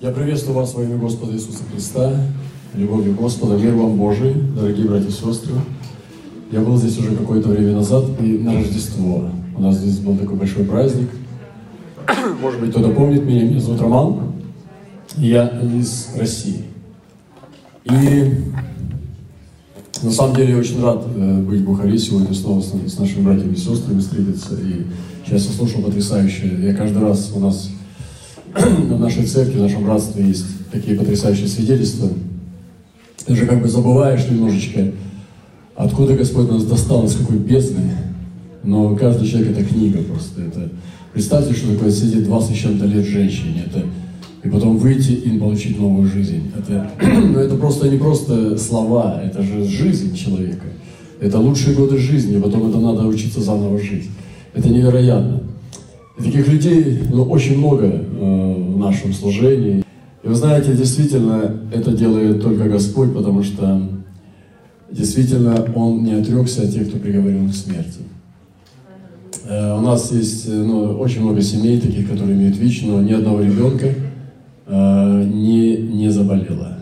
Я приветствую вас во имя Господа Иисуса Христа, любовью Господа, мир вам Божий, дорогие братья и сестры. Я был здесь уже какое-то время назад, и на Рождество. У нас здесь был такой большой праздник. Может быть, кто-то помнит меня, меня зовут Роман. Я из России. И на самом деле я очень рад э, быть в Бухаре сегодня снова с, нашими братьями и сестрами встретиться. И сейчас я слушал потрясающе. Я каждый раз у нас в нашей церкви, в нашем братстве есть такие потрясающие свидетельства. Ты же как бы забываешь немножечко, откуда Господь нас достал, из какой бездны. Но каждый человек это книга просто. Это, представьте, что такое сидеть 20 с чем-то лет женщине. Это, и потом выйти и получить новую жизнь. Это, ну, это просто не просто слова, это же жизнь человека. Это лучшие годы жизни, и потом это надо учиться заново жить. Это невероятно. Таких людей ну, очень много э, в нашем служении. И вы знаете, действительно, это делает только Господь, потому что действительно Он не отрекся от тех, кто приговорен к смерти. Э, у нас есть ну, очень много семей таких, которые имеют ВИЧ, но ни одного ребенка э, не, не заболело.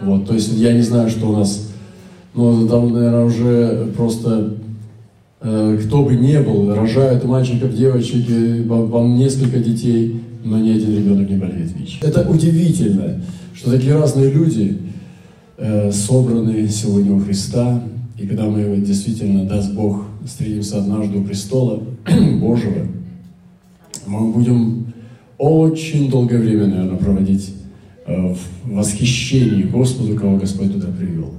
Вот, то есть я не знаю, что у нас, ну, там, наверное, уже просто Э, кто бы ни был, рожают мальчиков, девочек, вам несколько детей, но ни один ребенок не болеет ВИЧ. Это удивительно, что такие разные люди э, собраны сегодня у Христа, и когда мы действительно, даст Бог, встретимся однажды у престола Божьего, мы будем очень долгое время, наверное, проводить э, в восхищении Господу, кого Господь туда привел.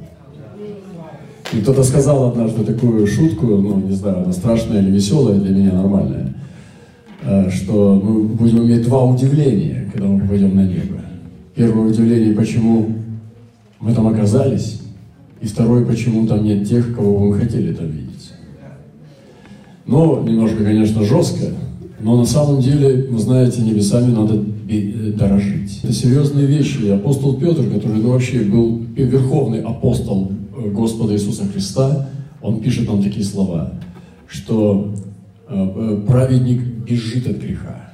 И кто-то сказал однажды такую шутку, ну, не знаю, она страшная или веселая, для меня нормальная, э, что мы будем иметь два удивления, когда мы пойдем на небо. Первое удивление, почему мы там оказались, и второе, почему там нет тех, кого мы хотели там видеть. Но немножко, конечно, жестко, но на самом деле, вы знаете, небесами надо э, дорожить. Это серьезные вещи. И апостол Петр, который ну, вообще был верховный апостол Господа Иисуса Христа, он пишет нам такие слова, что э, э, праведник бежит от греха.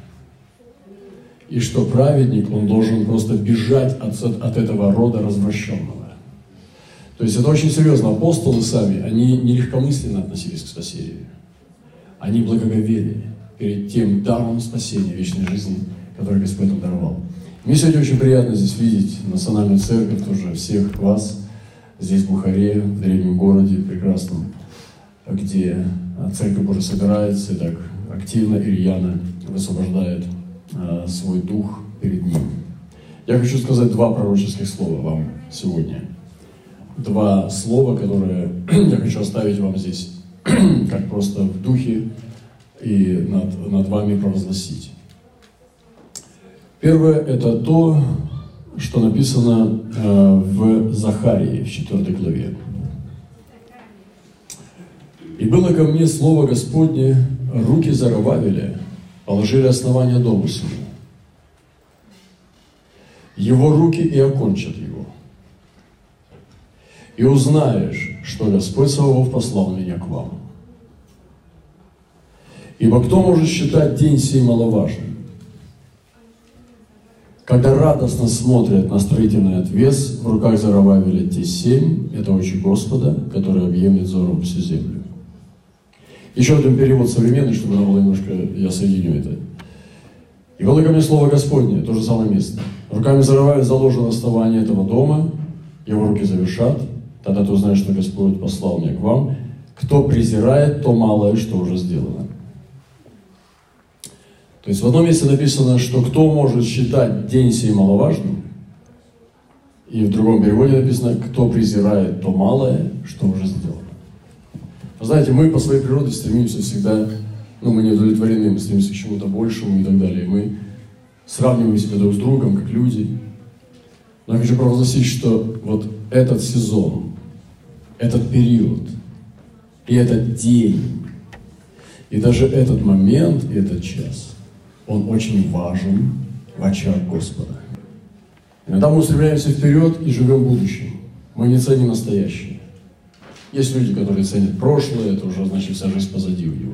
И что праведник, он должен просто бежать от, от этого рода развращенного. То есть это очень серьезно. Апостолы сами, они не легкомысленно относились к спасению. Они благоговели перед тем даром спасения вечной жизни, который Господь нам даровал. Мне сегодня очень приятно здесь видеть национальную церковь, тоже всех вас – здесь, в Бухаре, в древнем городе прекрасном, где Церковь Божия собирается и так активно и высвобождает а, свой дух перед ним. Я хочу сказать два пророческих слова вам сегодня. Два слова, которые я хочу оставить вам здесь, как просто в духе и над, над вами провозгласить. Первое – это то, что написано э, в Захарии, в 4 главе. «И было ко мне слово Господне, руки Зарававеля положили основание дому сему. Его руки и окончат его. И узнаешь, что Господь Саваоф послал меня к вам. Ибо кто может считать день сей маловажным? Когда радостно смотрят на строительный отвес, в руках Зарававеля те семь, это очи Господа, который объемлет взором всю землю. Еще один перевод современный, чтобы она была немножко, я соединю это. И было мне слово Господне, то же самое место. Руками Зарававеля заложено основание этого дома, его руки завершат, тогда ты узнаешь, что Господь послал меня к вам. Кто презирает то малое, что уже сделано. То есть в одном месте написано, что кто может считать день сей маловажным, и в другом переводе написано, кто презирает то малое, что уже сделано. Вы знаете, мы по своей природе стремимся всегда, ну, мы не удовлетворены, мы стремимся к чему-то большему и так далее. Мы сравниваем себя друг с другом, как люди. Но я хочу провозгласить, что вот этот сезон, этот период, и этот день, и даже этот момент, и этот час – он очень важен в очах Господа. Иногда мы устремляемся вперед и живем будущим. Мы не ценим настоящее. Есть люди, которые ценят прошлое, это уже значит вся жизнь позади у него.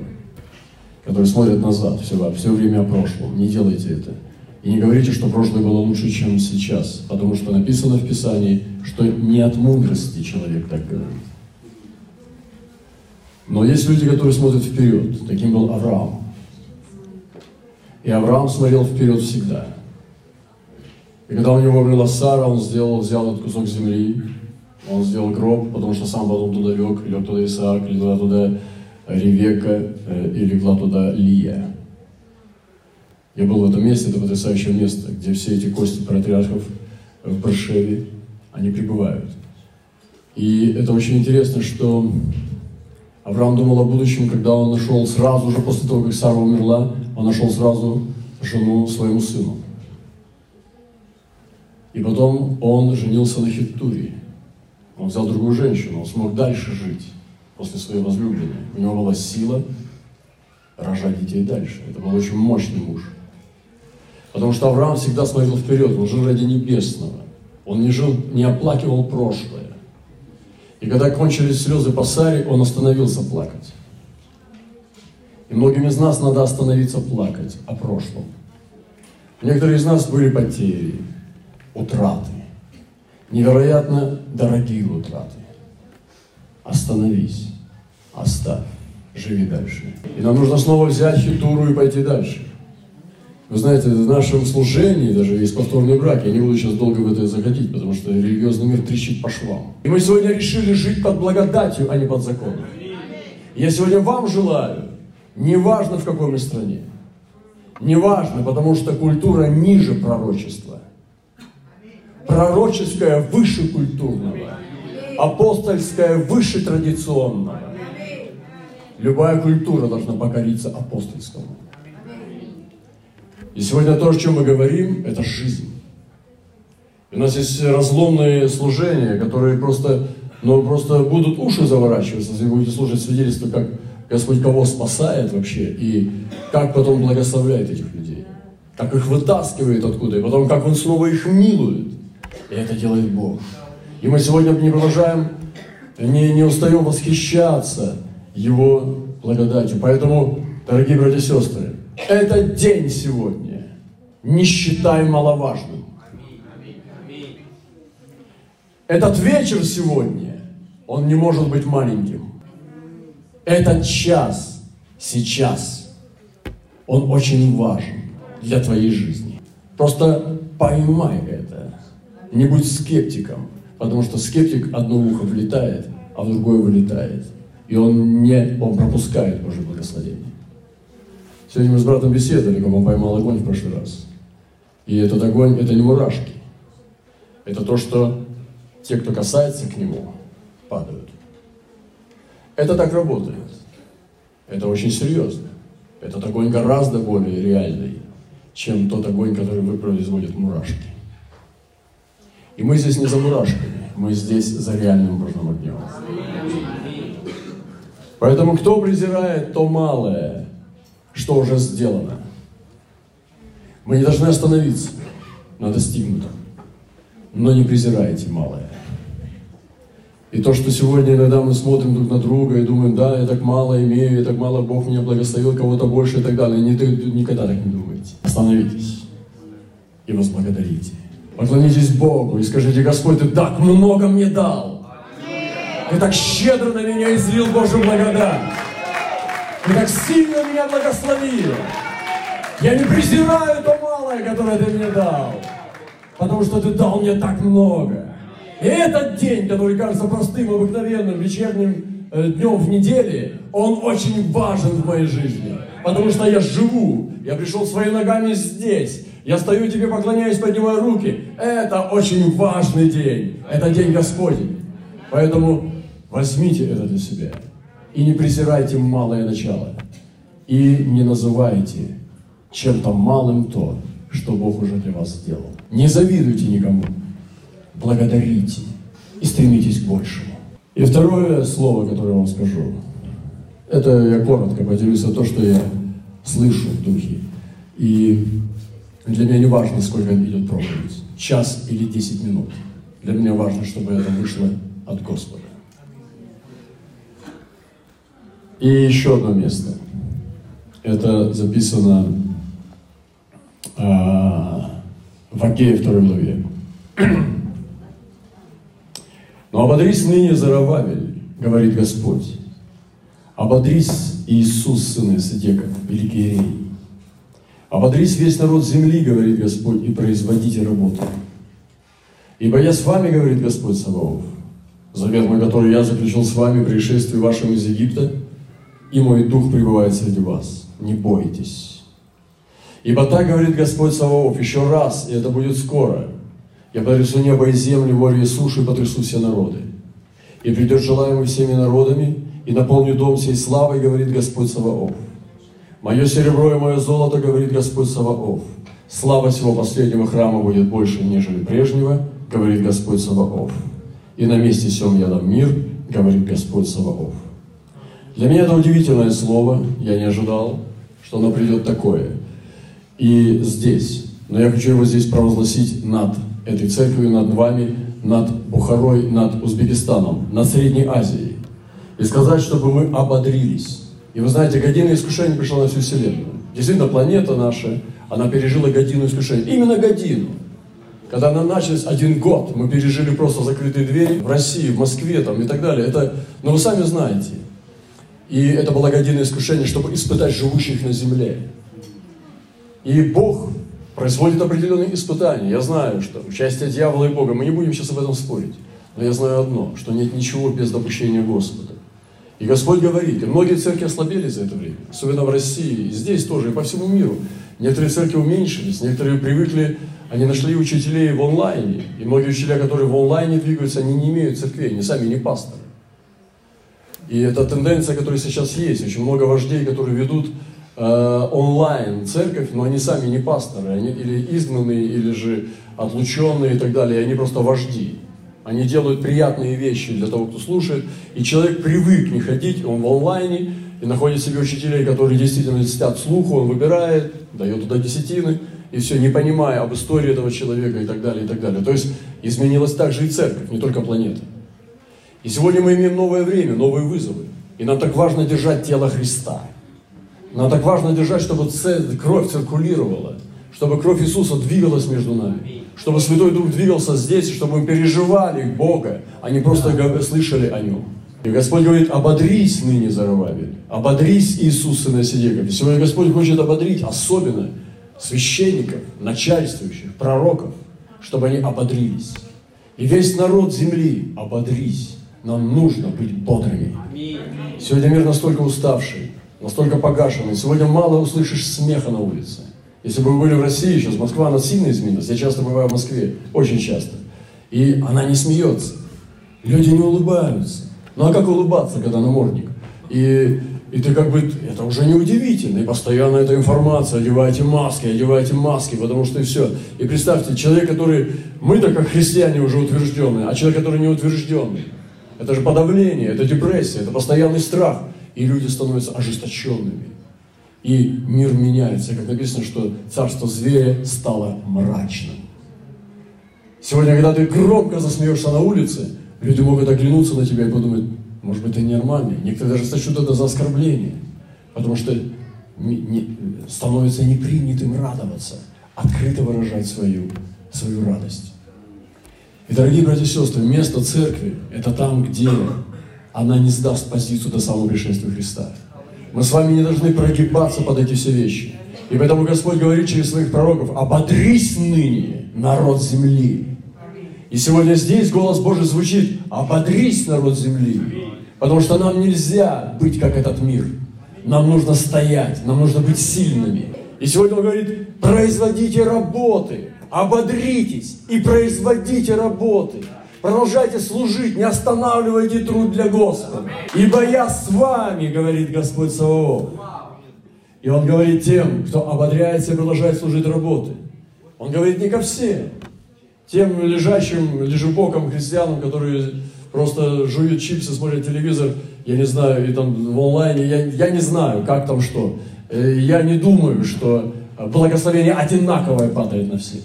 Которые смотрят назад, все, все время о прошлом. Не делайте это. И не говорите, что прошлое было лучше, чем сейчас, потому что написано в Писании, что не от мудрости человек так говорит. Но есть люди, которые смотрят вперед. Таким был Авраам. И Авраам смотрел вперед всегда. И когда у него умерла Сара, он сделал, взял этот кусок земли, он сделал гроб, потому что сам потом туда лег, лег туда Исаак, легла туда Ревека э, и легла туда Лия. Я был в этом месте, это потрясающее место, где все эти кости патриархов в Баршеве, они пребывают. И это очень интересно, что Авраам думал о будущем, когда он нашел сразу же после того, как Сара умерла, он нашел сразу жену своему сыну. И потом он женился на Хиттуре. Он взял другую женщину, он смог дальше жить после своей возлюбленной. У него была сила рожать детей дальше. Это был очень мощный муж. Потому что Авраам всегда смотрел вперед, он жил ради небесного. Он не жил, не оплакивал прошлое. И когда кончились слезы по Саре, он остановился плакать. И многим из нас надо остановиться плакать о прошлом. Некоторые из нас были потери, утраты, невероятно дорогие утраты. Остановись, оставь, живи дальше. И нам нужно снова взять хитуру и пойти дальше. Вы знаете, в нашем служении даже есть повторный брак. Я не буду сейчас долго в это заходить, потому что религиозный мир трещит по швам. И мы сегодня решили жить под благодатью, а не под законом. Я сегодня вам желаю, неважно в какой мы стране, неважно, потому что культура ниже пророчества. Пророческая выше культурного, апостольская выше традиционного. Любая культура должна покориться апостольскому. И сегодня то, о чем мы говорим, это жизнь. И у нас есть разломные служения, которые просто, ну, просто будут уши заворачиваться, если вы будете слушать свидетельство, как Господь кого спасает вообще, и как потом благословляет этих людей, как их вытаскивает откуда, и потом как Он снова их милует. И это делает Бог. И мы сегодня не продолжаем, не, не устаем восхищаться Его благодатью. Поэтому, дорогие братья и сестры, этот день сегодня не считай маловажным. Этот вечер сегодня, он не может быть маленьким. Этот час, сейчас, он очень важен для твоей жизни. Просто поймай это. Не будь скептиком, потому что скептик одно ухо влетает, а в другое вылетает. И он не, он пропускает Божье благословение. Сегодня мы с братом беседовали, как он поймал огонь в прошлый раз. И этот огонь – это не мурашки. Это то, что те, кто касается к нему, падают. Это так работает. Это очень серьезно. Этот огонь гораздо более реальный, чем тот огонь, который производит мурашки. И мы здесь не за мурашками, мы здесь за реальным Божьим огнем. Поэтому кто презирает то малое, что уже сделано. Мы не должны остановиться на достигнутом, но не презирайте малое. И то, что сегодня иногда мы смотрим друг на друга и думаем, да, я так мало имею, я так мало Бог меня благословил, кого-то больше и так далее. Не, никогда так не думайте. Остановитесь и возблагодарите. Поклонитесь Богу и скажите, Господь, Ты так много мне дал. Ты так щедро на меня излил Божью благодать. Ты так сильно меня благословил. Я не презираю то малое, которое ты мне дал. Потому что ты дал мне так много. И этот день, который кажется простым, обыкновенным, вечерним э, днем в неделе, он очень важен в моей жизни. Потому что я живу, я пришел своими ногами здесь. Я стою тебе, поклоняюсь, поднимаю руки. Это очень важный день. Это день Господень. Поэтому возьмите это для себя. И не презирайте малое начало. И не называйте чем-то малым то, что Бог уже для вас сделал. Не завидуйте никому. Благодарите и стремитесь к большему. И второе слово, которое я вам скажу, это я коротко поделюсь о том, что я слышу в духе. И для меня не важно, сколько идет проповедь, час или десять минут. Для меня важно, чтобы это вышло от Господа. И еще одно место. Это записано а, в Агее 2 главе. Но ободрись ныне Зарававель, говорит Господь. Ободрись Иисус, сын Исидека, великий рей. Ободрись весь народ земли, говорит Господь, и производите работу. Ибо я с вами, говорит Господь Саваоф, завет мой, который я заключил с вами при шествии вашем из Египта, и мой дух пребывает среди вас. Не бойтесь. Ибо так говорит Господь Саваоф, еще раз, и это будет скоро. Я потрясу небо и землю, море и сушу, и потрясу все народы. И придет желаемый всеми народами, и наполню дом сей славой, говорит Господь Саваоф. Мое серебро и мое золото, говорит Господь Саваоф. Слава всего последнего храма будет больше, нежели прежнего, говорит Господь Саваоф. И на месте сем я дам мир, говорит Господь Саваоф. Для меня это удивительное слово, я не ожидал, что оно придет такое. И здесь, но я хочу его здесь провозгласить над этой церковью, над вами, над Бухарой, над Узбекистаном, над Средней Азией. И сказать, чтобы мы ободрились. И вы знаете, година искушения пришла на всю Вселенную. Действительно, планета наша, она пережила годину искушения. Именно годину. Когда она началась один год, мы пережили просто закрытые двери в России, в Москве там, и так далее. Это, ну вы сами знаете. И это было година искушения, чтобы испытать живущих на земле. И Бог производит определенные испытания. Я знаю, что участие дьявола и Бога, мы не будем сейчас об этом спорить. Но я знаю одно, что нет ничего без допущения Господа. И Господь говорит, и многие церкви ослабели за это время, особенно в России, и здесь тоже, и по всему миру. Некоторые церкви уменьшились, некоторые привыкли, они нашли учителей в онлайне. И многие учителя, которые в онлайне двигаются, они не имеют церквей, они сами не пасторы. И это тенденция, которая сейчас есть. Очень много вождей, которые ведут онлайн церковь, но они сами не пасторы, они или изгнанные, или же отлученные и так далее, они просто вожди. Они делают приятные вещи для того, кто слушает, и человек привык не ходить, он в онлайне, и находит себе учителей, которые действительно льстят слуху, он выбирает, дает туда десятины, и все, не понимая об истории этого человека и так далее, и так далее. То есть изменилась также и церковь, не только планета. И сегодня мы имеем новое время, новые вызовы. И нам так важно держать тело Христа. Нам так важно держать, чтобы кровь циркулировала, чтобы кровь Иисуса двигалась между нами, чтобы Святой Дух двигался здесь, чтобы мы переживали Бога, а не просто слышали о Нем. И Господь говорит, ободрись ныне, Зарававель, ободрись Иисус, Сын Сидеков. И сегодня Господь хочет ободрить особенно священников, начальствующих, пророков, чтобы они ободрились. И весь народ земли, ободрись. Нам нужно быть бодрыми. Сегодня мир настолько уставший, настолько погашенный. Сегодня мало услышишь смеха на улице. Если бы вы были в России, сейчас Москва, она сильно изменилась. Я часто бываю в Москве, очень часто. И она не смеется. Люди не улыбаются. Ну а как улыбаться, когда намордник? И, и ты как бы, это уже не удивительно. И постоянно эта информация, одевайте маски, одевайте маски, потому что и все. И представьте, человек, который, мы-то как христиане уже утвержденные, а человек, который не утвержденный, это же подавление, это депрессия, это постоянный страх. И люди становятся ожесточенными. И мир меняется. Как написано, что царство зверя стало мрачным. Сегодня, когда ты громко засмеешься на улице, люди могут оглянуться на тебя и подумать, может быть, ты ненормальный. Некоторые даже сочтут это за оскорбление. Потому что не, не, становится непринятым радоваться, открыто выражать свою, свою радость. И, дорогие братья и сестры, место церкви – это там, где она не сдаст позицию до самого пришествия Христа. Мы с вами не должны прогибаться под эти все вещи. И поэтому Господь говорит через своих пророков, ободрись ныне, народ земли. И сегодня здесь голос Божий звучит, ободрись, народ земли. Потому что нам нельзя быть как этот мир. Нам нужно стоять, нам нужно быть сильными. И сегодня он говорит, производите работы, ободритесь и производите работы. Продолжайте служить, не останавливайте труд для Господа. Ибо я с вами, говорит Господь Саваоф. И он говорит тем, кто ободряется и продолжает служить работы. Он говорит не ко всем. Тем лежащим, лежебоком христианам, которые просто жуют чипсы, смотрят телевизор, я не знаю, и там в онлайне, я, я не знаю, как там что. Э, я не думаю, что благословение одинаковое падает на всех.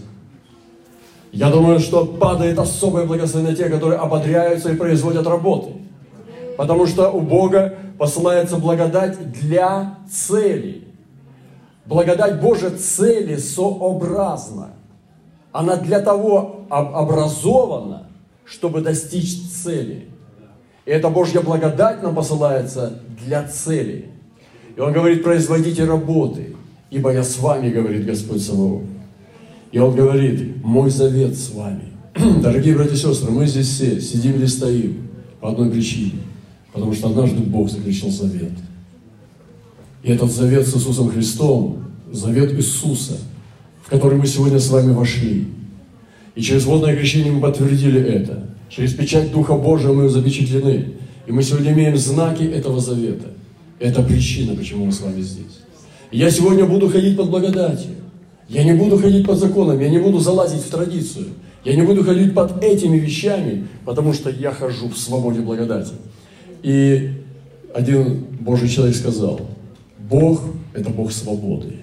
Я думаю, что падает особое благословение тех, которые ободряются и производят работы. Потому что у Бога посылается благодать для целей. Благодать Божия целесообразна. Она для того образована, чтобы достичь цели. И эта Божья благодать нам посылается для цели. И Он говорит, производите работы, ибо я с вами, говорит Господь Саваоф. И Он говорит, мой завет с вами. Дорогие братья и сестры, мы здесь все сидим или стоим по одной причине. Потому что однажды Бог заключил завет. И этот завет с Иисусом Христом, завет Иисуса, в который мы сегодня с вами вошли. И через водное крещение мы подтвердили это. Через печать Духа Божия мы запечатлены. И мы сегодня имеем знаки этого завета. Это причина, почему мы с вами здесь. Я сегодня буду ходить под благодатью. Я не буду ходить под законом, я не буду залазить в традицию. Я не буду ходить под этими вещами, потому что я хожу в свободе благодати. И один Божий человек сказал, Бог – это Бог свободы.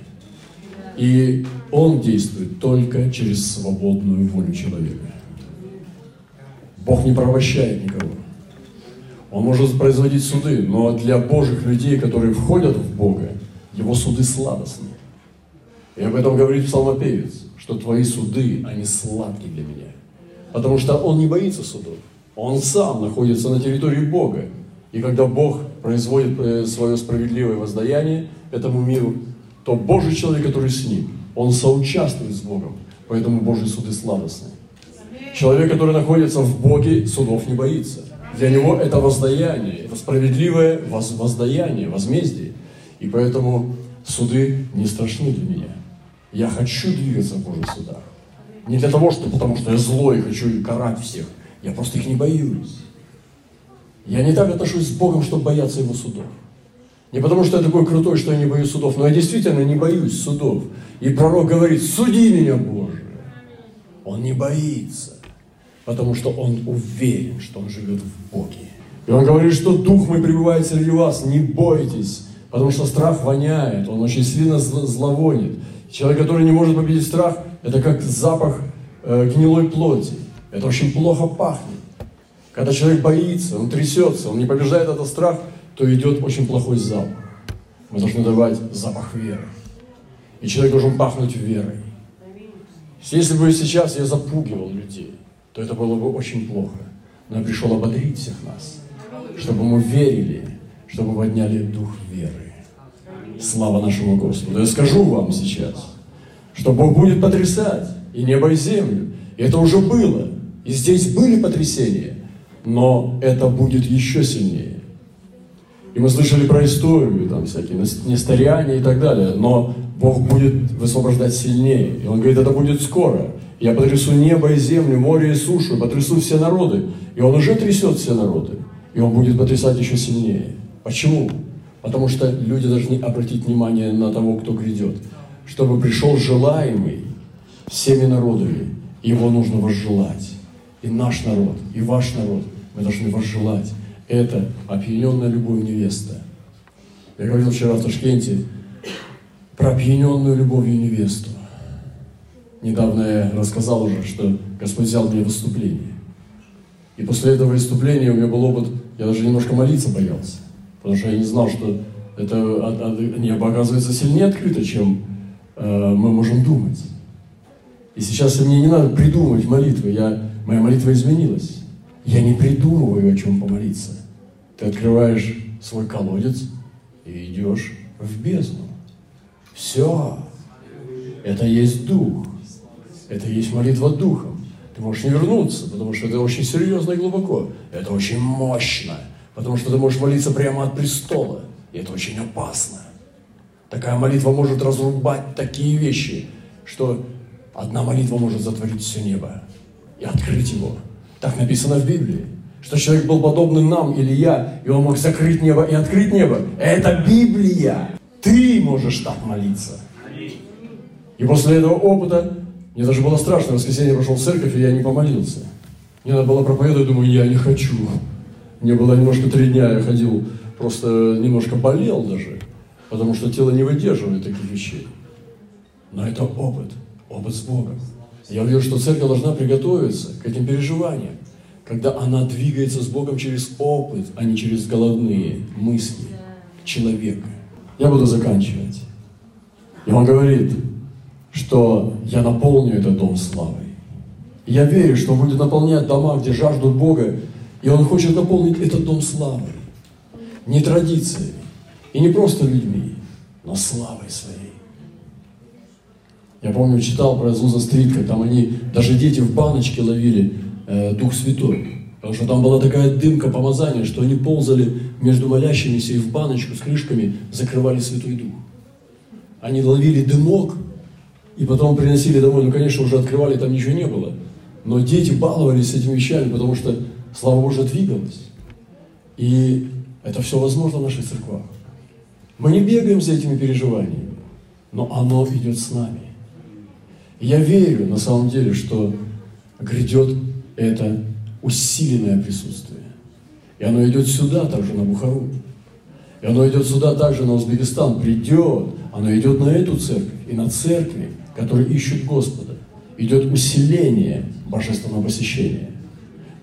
И Он действует только через свободную волю человека. Бог не провощает никого. Он может производить суды, но для Божьих людей, которые входят в Бога, его суды сладостны. И об этом говорит псалмопевец, что твои суды, они сладкие для меня. Потому что он не боится судов. Он сам находится на территории Бога. И когда Бог производит э, свое справедливое воздаяние этому миру, то Божий человек, который с ним, он соучаствует с Богом. Поэтому Божьи суды сладостны. Человек, который находится в Боге, судов не боится. Для него это воздаяние, это справедливое воздаяние, возмездие. И поэтому суды не страшны для меня. Я хочу двигаться в Божьих судах. Не для того, что, потому что я злой и хочу карать всех. Я просто их не боюсь. Я не так отношусь с Богом, чтобы бояться Его судов. Не потому, что я такой крутой, что я не боюсь судов, но я действительно не боюсь судов. И пророк говорит, суди меня, Боже. Он не боится потому что он уверен, что он живет в Боге. И он говорит, что Дух мой пребывает среди вас, не бойтесь, потому что страх воняет, он очень сильно зловонит. Человек, который не может победить страх, это как запах э, гнилой плоти. Это очень плохо пахнет. Когда человек боится, он трясется, он не побеждает этот страх, то идет очень плохой запах. Мы должны давать запах веры. И человек должен пахнуть верой. Если бы сейчас я запугивал людей, то это было бы очень плохо. Но я пришел ободрить всех нас, чтобы мы верили, чтобы мы подняли дух веры. Слава нашему Господу. Я скажу вам сейчас, что Бог будет потрясать и небо, и землю. И это уже было. И здесь были потрясения, но это будет еще сильнее. И мы слышали про историю, там всякие несториане и так далее, но Бог будет высвобождать сильнее. И Он говорит, это будет скоро. Я потрясу небо и землю, море и сушу, потрясу все народы. И он уже трясет все народы. И он будет потрясать еще сильнее. Почему? Потому что люди должны обратить внимание на того, кто грядет. Чтобы пришел желаемый всеми народами, его нужно возжелать. И наш народ, и ваш народ, мы должны возжелать. Это опьяненная любовь невеста. Я говорил вчера в Ташкенте про опьяненную любовью невесту. Недавно я рассказал уже, что Господь взял мне выступление. И после этого выступления у меня был опыт, я даже немножко молиться боялся. Потому что я не знал, что это небо оказывается сильнее открыто, чем э, мы можем думать. И сейчас мне не надо придумывать молитвы, я, моя молитва изменилась. Я не придумываю, о чем помолиться. Ты открываешь свой колодец и идешь в бездну. Все. Это есть Дух. Это есть молитва духом. Ты можешь не вернуться, потому что это очень серьезно и глубоко. Это очень мощно, потому что ты можешь молиться прямо от престола. И это очень опасно. Такая молитва может разрубать такие вещи, что одна молитва может затворить все небо и открыть его. Так написано в Библии. Что человек был подобным нам или я, и он мог закрыть небо и открыть небо. Это Библия. Ты можешь так молиться. И после этого опыта мне даже было страшно, в воскресенье пошел в церковь, и я не помолился. Мне надо было проповедовать, думаю, я не хочу. Мне было немножко три дня, я ходил, просто немножко болел даже, потому что тело не выдерживает таких вещей. Но это опыт, опыт с Богом. Я увидел, что церковь должна приготовиться к этим переживаниям, когда она двигается с Богом через опыт, а не через головные мысли человека. Я буду заканчивать. И он говорит, что я наполню этот дом славой. Я верю, что будет наполнять дома, где жаждут Бога, и он хочет наполнить этот дом славой. Не традициями, и не просто людьми, но славой своей. Я помню, читал про Зуза Стрит, там они, даже дети в баночке ловили э, Дух Святой. Потому что там была такая дымка помазания, что они ползали между молящимися и в баночку с крышками закрывали Святой Дух. Они ловили дымок, и потом приносили домой. Ну, конечно, уже открывали, там ничего не было. Но дети баловались этими вещами, потому что Слава Божия двигалась. И это все возможно в наших церквах. Мы не бегаем за этими переживаниями, но оно идет с нами. Я верю на самом деле, что грядет это усиленное присутствие. И оно идет сюда, также на Бухару. И оно идет сюда также на Узбекистан. Придет, оно идет на эту церковь и на церкви, которые ищут Господа. Идет усиление божественного посещения.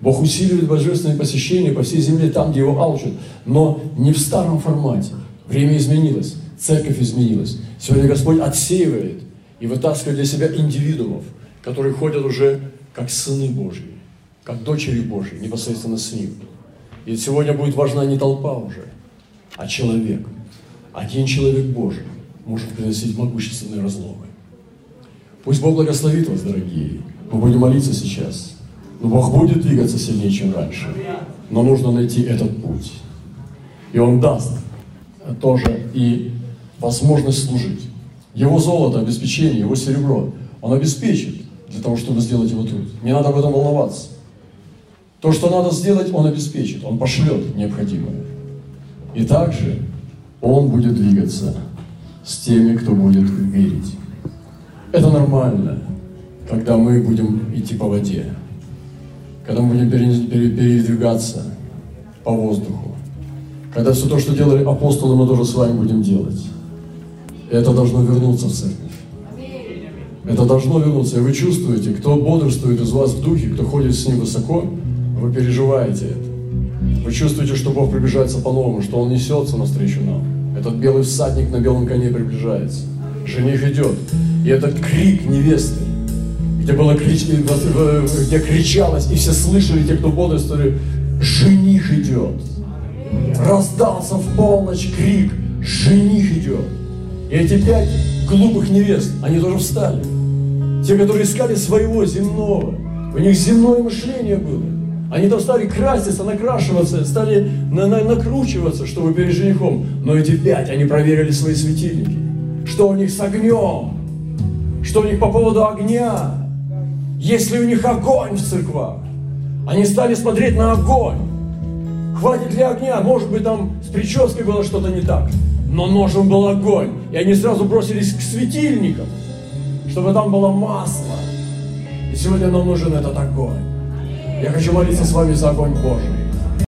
Бог усиливает божественное посещение по всей земле, там, где его алчат, но не в старом формате. Время изменилось, церковь изменилась. Сегодня Господь отсеивает и вытаскивает для себя индивидуумов, которые ходят уже как сыны Божьи, как дочери Божьи, непосредственно с Ним. И сегодня будет важна не толпа уже, а человек. Один человек Божий может приносить могущественные разломы. Пусть Бог благословит вас, дорогие. Мы будем молиться сейчас. Но Бог будет двигаться сильнее, чем раньше. Но нужно найти этот путь. И Он даст тоже и возможность служить. Его золото, обеспечение, его серебро, Он обеспечит для того, чтобы сделать его труд. Не надо об этом волноваться. То, что надо сделать, Он обеспечит. Он пошлет необходимое. И также Он будет двигаться с теми, кто будет верить. Это нормально, когда мы будем идти по воде, когда мы будем передвигаться по воздуху, когда все то, что делали апостолы, мы тоже с вами будем делать. И это должно вернуться в церковь. Это должно вернуться. И вы чувствуете, кто бодрствует из вас в духе, кто ходит с ним высоко, вы переживаете это. Вы чувствуете, что Бог приближается по-новому, что Он несется навстречу нам. Этот белый всадник на белом коне приближается. Жених идет. И этот крик невесты, где, было крич... где кричалось, и все слышали, те, кто бодрствовали, жених идет. Раздался в полночь крик, жених идет. И эти пять глупых невест, они тоже встали. Те, которые искали своего земного. У них земное мышление было. Они там стали краситься, накрашиваться, стали на на накручиваться, чтобы перед женихом. Но эти пять, они проверили свои светильники. Что у них с огнем? Что у них по поводу огня? Есть ли у них огонь в церквах? Они стали смотреть на огонь. Хватит ли огня? Может быть, там с прической было что-то не так. Но ножом был огонь. И они сразу бросились к светильникам, чтобы там было масло. И сегодня нам нужен этот огонь. Я хочу молиться с вами за огонь Божий.